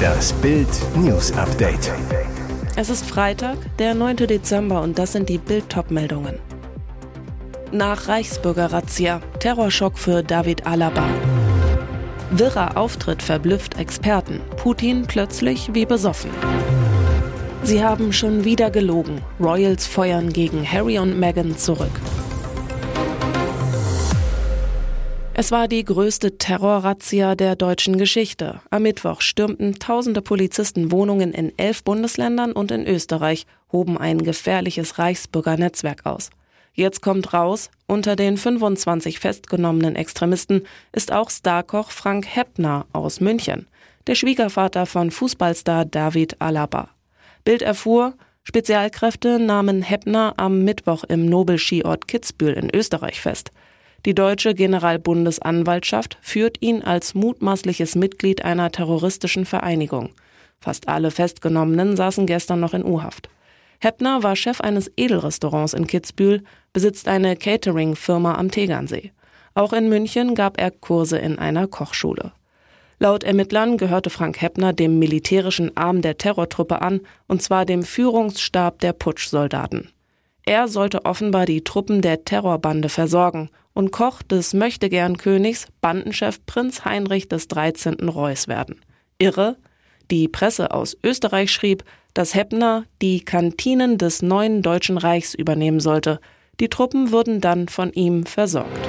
Das Bild News Update. Es ist Freitag, der 9. Dezember und das sind die Bild meldungen Nach Reichsbürger-Razzia, Terrorschock für David Alaba. Wirrer Auftritt verblüfft Experten. Putin plötzlich wie besoffen. Sie haben schon wieder gelogen. Royals feuern gegen Harry und Meghan zurück. Es war die größte Terrorrazzia der deutschen Geschichte. Am Mittwoch stürmten tausende Polizisten Wohnungen in elf Bundesländern und in Österreich, hoben ein gefährliches Reichsbürgernetzwerk aus. Jetzt kommt raus, unter den 25 festgenommenen Extremisten ist auch Starkoch Frank Heppner aus München, der Schwiegervater von Fußballstar David Alaba. Bild erfuhr, Spezialkräfte nahmen Heppner am Mittwoch im Nobelskiort Kitzbühel in Österreich fest. Die deutsche Generalbundesanwaltschaft führt ihn als mutmaßliches Mitglied einer terroristischen Vereinigung. Fast alle Festgenommenen saßen gestern noch in U-Haft. Heppner war Chef eines Edelrestaurants in Kitzbühel, besitzt eine Catering-Firma am Tegernsee. Auch in München gab er Kurse in einer Kochschule. Laut Ermittlern gehörte Frank Heppner dem militärischen Arm der Terrortruppe an, und zwar dem Führungsstab der Putschsoldaten. Er sollte offenbar die Truppen der Terrorbande versorgen und Koch des Möchtegern-Königs, Bandenchef Prinz Heinrich des 13. Reuß werden. Irre? Die Presse aus Österreich schrieb, dass Heppner die Kantinen des neuen Deutschen Reichs übernehmen sollte. Die Truppen würden dann von ihm versorgt.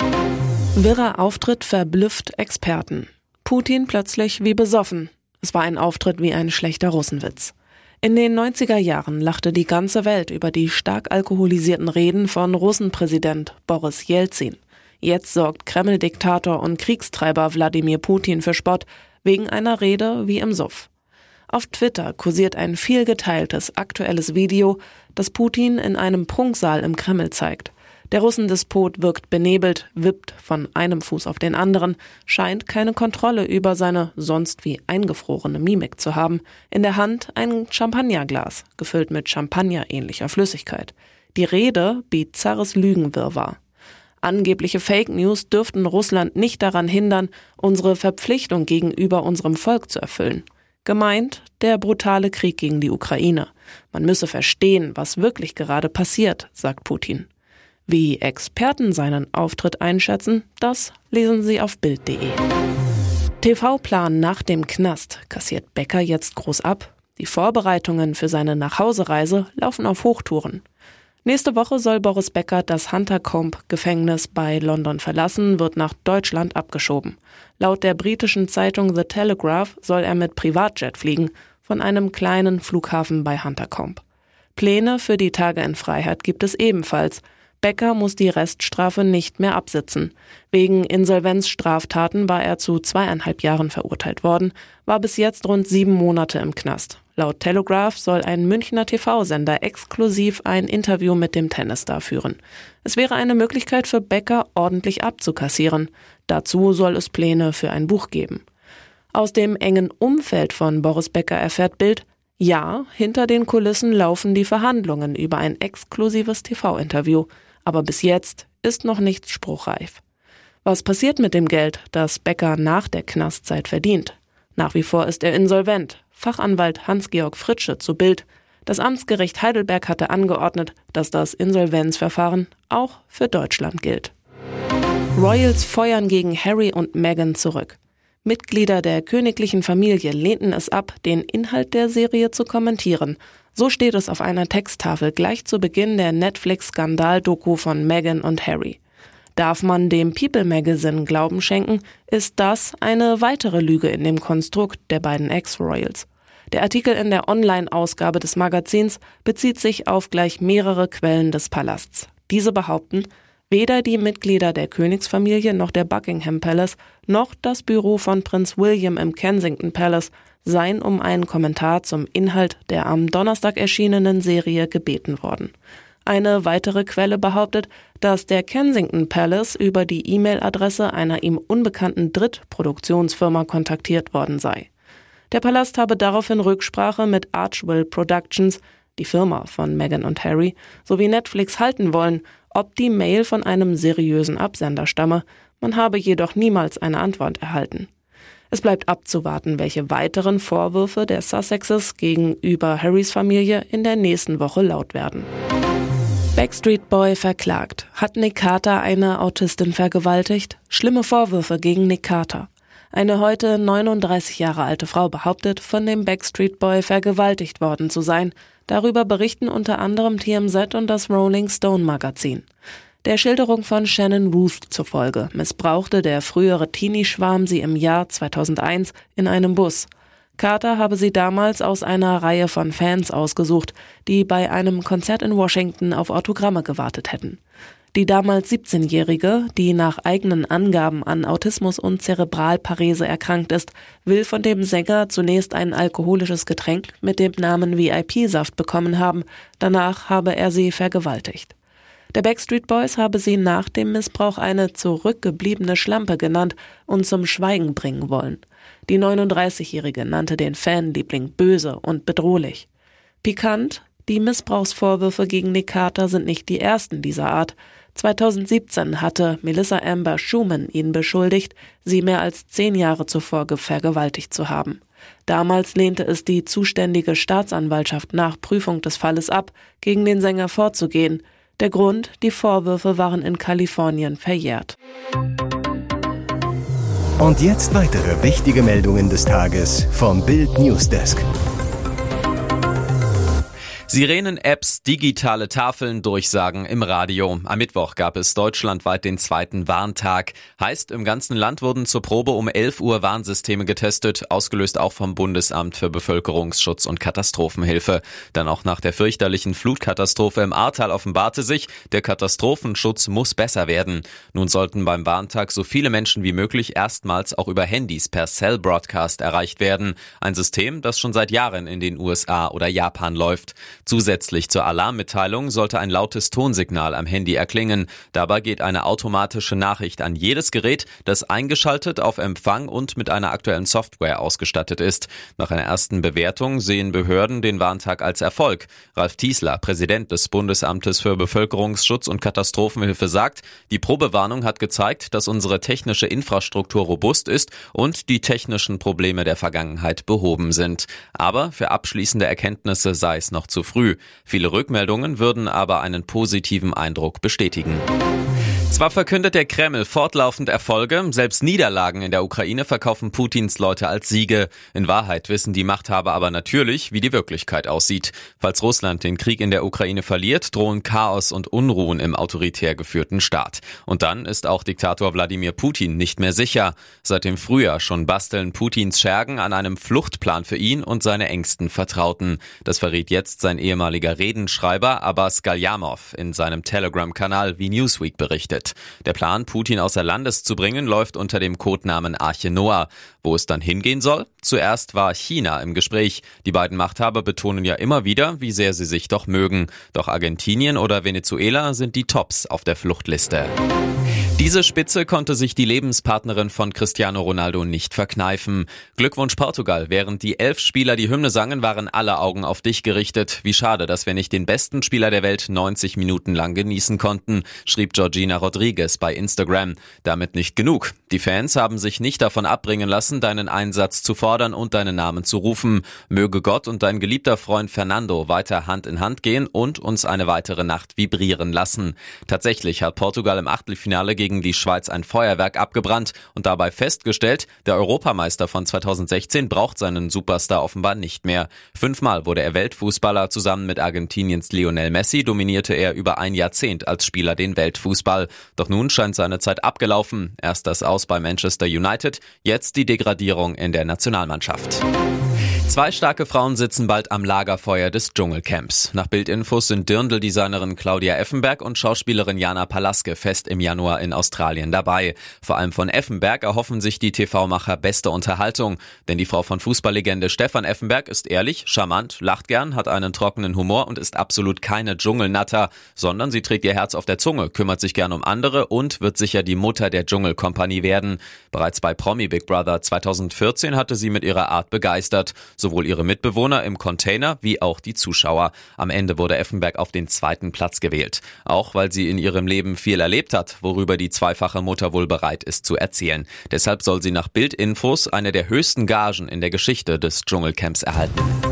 Wirrer Auftritt verblüfft Experten. Putin plötzlich wie besoffen. Es war ein Auftritt wie ein schlechter Russenwitz. In den 90er Jahren lachte die ganze Welt über die stark alkoholisierten Reden von Russenpräsident Boris Jelzin. Jetzt sorgt Kreml-Diktator und Kriegstreiber Wladimir Putin für Spott wegen einer Rede wie im Suff. Auf Twitter kursiert ein vielgeteiltes aktuelles Video, das Putin in einem Prunksaal im Kreml zeigt. Der Russendespot wirkt benebelt, wippt von einem Fuß auf den anderen, scheint keine Kontrolle über seine sonst wie eingefrorene Mimik zu haben. In der Hand ein Champagnerglas, gefüllt mit Champagner-ähnlicher Flüssigkeit. Die Rede bizarres Lügenwirrwarr. Angebliche Fake News dürften Russland nicht daran hindern, unsere Verpflichtung gegenüber unserem Volk zu erfüllen. Gemeint der brutale Krieg gegen die Ukraine. Man müsse verstehen, was wirklich gerade passiert, sagt Putin. Wie Experten seinen Auftritt einschätzen, das lesen Sie auf Bild.de. TV-Plan nach dem Knast kassiert Becker jetzt groß ab. Die Vorbereitungen für seine Nachhausereise laufen auf Hochtouren. Nächste Woche soll Boris Becker das Hunter-Combe-Gefängnis bei London verlassen, wird nach Deutschland abgeschoben. Laut der britischen Zeitung The Telegraph soll er mit Privatjet fliegen, von einem kleinen Flughafen bei Hunter-Combe. Pläne für die Tage in Freiheit gibt es ebenfalls. Becker muss die Reststrafe nicht mehr absitzen. Wegen Insolvenzstraftaten war er zu zweieinhalb Jahren verurteilt worden, war bis jetzt rund sieben Monate im Knast. Laut Telegraph soll ein Münchner TV-Sender exklusiv ein Interview mit dem Tennisstar führen. Es wäre eine Möglichkeit für Becker, ordentlich abzukassieren. Dazu soll es Pläne für ein Buch geben. Aus dem engen Umfeld von Boris Becker erfährt Bild, ja, hinter den Kulissen laufen die Verhandlungen über ein exklusives TV-Interview aber bis jetzt ist noch nichts spruchreif. Was passiert mit dem Geld, das Becker nach der Knastzeit verdient? Nach wie vor ist er insolvent. Fachanwalt Hans-Georg Fritsche zu Bild. Das Amtsgericht Heidelberg hatte angeordnet, dass das Insolvenzverfahren auch für Deutschland gilt. Royals feuern gegen Harry und Meghan zurück. Mitglieder der königlichen Familie lehnten es ab, den Inhalt der Serie zu kommentieren so steht es auf einer Texttafel gleich zu Beginn der Netflix-Skandal-Doku von Meghan und Harry. Darf man dem People Magazine Glauben schenken, ist das eine weitere Lüge in dem Konstrukt der beiden Ex-Royals. Der Artikel in der Online-Ausgabe des Magazins bezieht sich auf gleich mehrere Quellen des Palasts. Diese behaupten, weder die Mitglieder der Königsfamilie noch der Buckingham Palace noch das Büro von Prinz William im Kensington Palace seien um einen Kommentar zum Inhalt der am Donnerstag erschienenen Serie gebeten worden. Eine weitere Quelle behauptet, dass der Kensington Palace über die E-Mail-Adresse einer ihm unbekannten Drittproduktionsfirma kontaktiert worden sei. Der Palast habe daraufhin Rücksprache mit Archwell Productions, die Firma von Meghan und Harry, sowie Netflix halten wollen, ob die Mail von einem seriösen Absender stamme, man habe jedoch niemals eine Antwort erhalten. Es bleibt abzuwarten, welche weiteren Vorwürfe der Sussexes gegenüber Harrys Familie in der nächsten Woche laut werden. Backstreet Boy verklagt. Hat Nick Carter eine Autistin vergewaltigt? Schlimme Vorwürfe gegen Nick Carter. Eine heute 39 Jahre alte Frau behauptet, von dem Backstreet Boy vergewaltigt worden zu sein. Darüber berichten unter anderem TMZ und das Rolling Stone Magazin. Der Schilderung von Shannon Ruth zufolge missbrauchte der frühere Teenie-Schwarm sie im Jahr 2001 in einem Bus. Carter habe sie damals aus einer Reihe von Fans ausgesucht, die bei einem Konzert in Washington auf Autogramme gewartet hätten. Die damals 17-Jährige, die nach eigenen Angaben an Autismus und Zerebralparese erkrankt ist, will von dem Sänger zunächst ein alkoholisches Getränk mit dem Namen VIP-Saft bekommen haben, danach habe er sie vergewaltigt. Der Backstreet Boys habe sie nach dem Missbrauch eine zurückgebliebene Schlampe genannt und zum Schweigen bringen wollen. Die 39-Jährige nannte den Fanliebling böse und bedrohlich. Pikant, die Missbrauchsvorwürfe gegen Nick Carter sind nicht die ersten dieser Art. 2017 hatte Melissa Amber Schumann ihn beschuldigt, sie mehr als zehn Jahre zuvor vergewaltigt zu haben. Damals lehnte es die zuständige Staatsanwaltschaft nach Prüfung des Falles ab, gegen den Sänger vorzugehen. Der Grund, die Vorwürfe waren in Kalifornien verjährt. Und jetzt weitere wichtige Meldungen des Tages vom Bild Newsdesk. Sirenen-Apps, digitale Tafeln, Durchsagen im Radio. Am Mittwoch gab es deutschlandweit den zweiten Warntag. Heißt, im ganzen Land wurden zur Probe um 11 Uhr Warnsysteme getestet, ausgelöst auch vom Bundesamt für Bevölkerungsschutz und Katastrophenhilfe. Dann auch nach der fürchterlichen Flutkatastrophe im Ahrtal offenbarte sich, der Katastrophenschutz muss besser werden. Nun sollten beim Warntag so viele Menschen wie möglich erstmals auch über Handys per Cell Broadcast erreicht werden. Ein System, das schon seit Jahren in den USA oder Japan läuft. Zusätzlich zur Alarmmitteilung sollte ein lautes Tonsignal am Handy erklingen. Dabei geht eine automatische Nachricht an jedes Gerät, das eingeschaltet auf Empfang und mit einer aktuellen Software ausgestattet ist. Nach einer ersten Bewertung sehen Behörden den Warntag als Erfolg. Ralf Tiesler, Präsident des Bundesamtes für Bevölkerungsschutz und Katastrophenhilfe, sagt, die Probewarnung hat gezeigt, dass unsere technische Infrastruktur robust ist und die technischen Probleme der Vergangenheit behoben sind. Aber für abschließende Erkenntnisse sei es noch zu früh. Viele Rückmeldungen würden aber einen positiven Eindruck bestätigen. Zwar verkündet der Kreml fortlaufend Erfolge, selbst Niederlagen in der Ukraine verkaufen Putins Leute als Siege. In Wahrheit wissen die Machthaber aber natürlich, wie die Wirklichkeit aussieht. Falls Russland den Krieg in der Ukraine verliert, drohen Chaos und Unruhen im autoritär geführten Staat. Und dann ist auch Diktator Wladimir Putin nicht mehr sicher. Seit dem Frühjahr schon basteln Putins Schergen an einem Fluchtplan für ihn und seine engsten Vertrauten. Das verrät jetzt sein ehemaliger Redenschreiber Abbas Galyamov in seinem Telegram-Kanal, wie Newsweek berichtet wird. Der Plan, Putin außer Landes zu bringen, läuft unter dem Codenamen Arche Noah. Wo es dann hingehen soll? Zuerst war China im Gespräch. Die beiden Machthaber betonen ja immer wieder, wie sehr sie sich doch mögen. Doch Argentinien oder Venezuela sind die Tops auf der Fluchtliste. Diese Spitze konnte sich die Lebenspartnerin von Cristiano Ronaldo nicht verkneifen. Glückwunsch Portugal. Während die elf Spieler die Hymne sangen, waren alle Augen auf dich gerichtet. Wie schade, dass wir nicht den besten Spieler der Welt 90 Minuten lang genießen konnten, schrieb Georgina Rodriguez bei Instagram. Damit nicht genug. Die Fans haben sich nicht davon abbringen lassen, deinen Einsatz zu fordern und deinen Namen zu rufen. Möge Gott und dein geliebter Freund Fernando weiter Hand in Hand gehen und uns eine weitere Nacht vibrieren lassen. Tatsächlich hat Portugal im Achtelfinale gegen gegen die Schweiz ein Feuerwerk abgebrannt und dabei festgestellt, der Europameister von 2016 braucht seinen Superstar offenbar nicht mehr. Fünfmal wurde er Weltfußballer, zusammen mit Argentiniens Lionel Messi dominierte er über ein Jahrzehnt als Spieler den Weltfußball. Doch nun scheint seine Zeit abgelaufen. Erst das Aus bei Manchester United, jetzt die Degradierung in der Nationalmannschaft. Zwei starke Frauen sitzen bald am Lagerfeuer des Dschungelcamps. Nach Bildinfos sind Dirndl-Designerin Claudia Effenberg und Schauspielerin Jana Palaske fest im Januar in Australien dabei. Vor allem von Effenberg erhoffen sich die TV-Macher beste Unterhaltung. Denn die Frau von Fußballlegende Stefan Effenberg ist ehrlich, charmant, lacht gern, hat einen trockenen Humor und ist absolut keine Dschungelnatter, sondern sie trägt ihr Herz auf der Zunge, kümmert sich gern um andere und wird sicher die Mutter der Dschungelkompanie werden. Bereits bei Promi Big Brother 2014 hatte sie mit ihrer Art begeistert. Sowohl ihre Mitbewohner im Container wie auch die Zuschauer. Am Ende wurde Effenberg auf den zweiten Platz gewählt. Auch weil sie in ihrem Leben viel erlebt hat, worüber die zweifache Mutter wohl bereit ist zu erzählen. Deshalb soll sie nach Bildinfos eine der höchsten Gagen in der Geschichte des Dschungelcamps erhalten.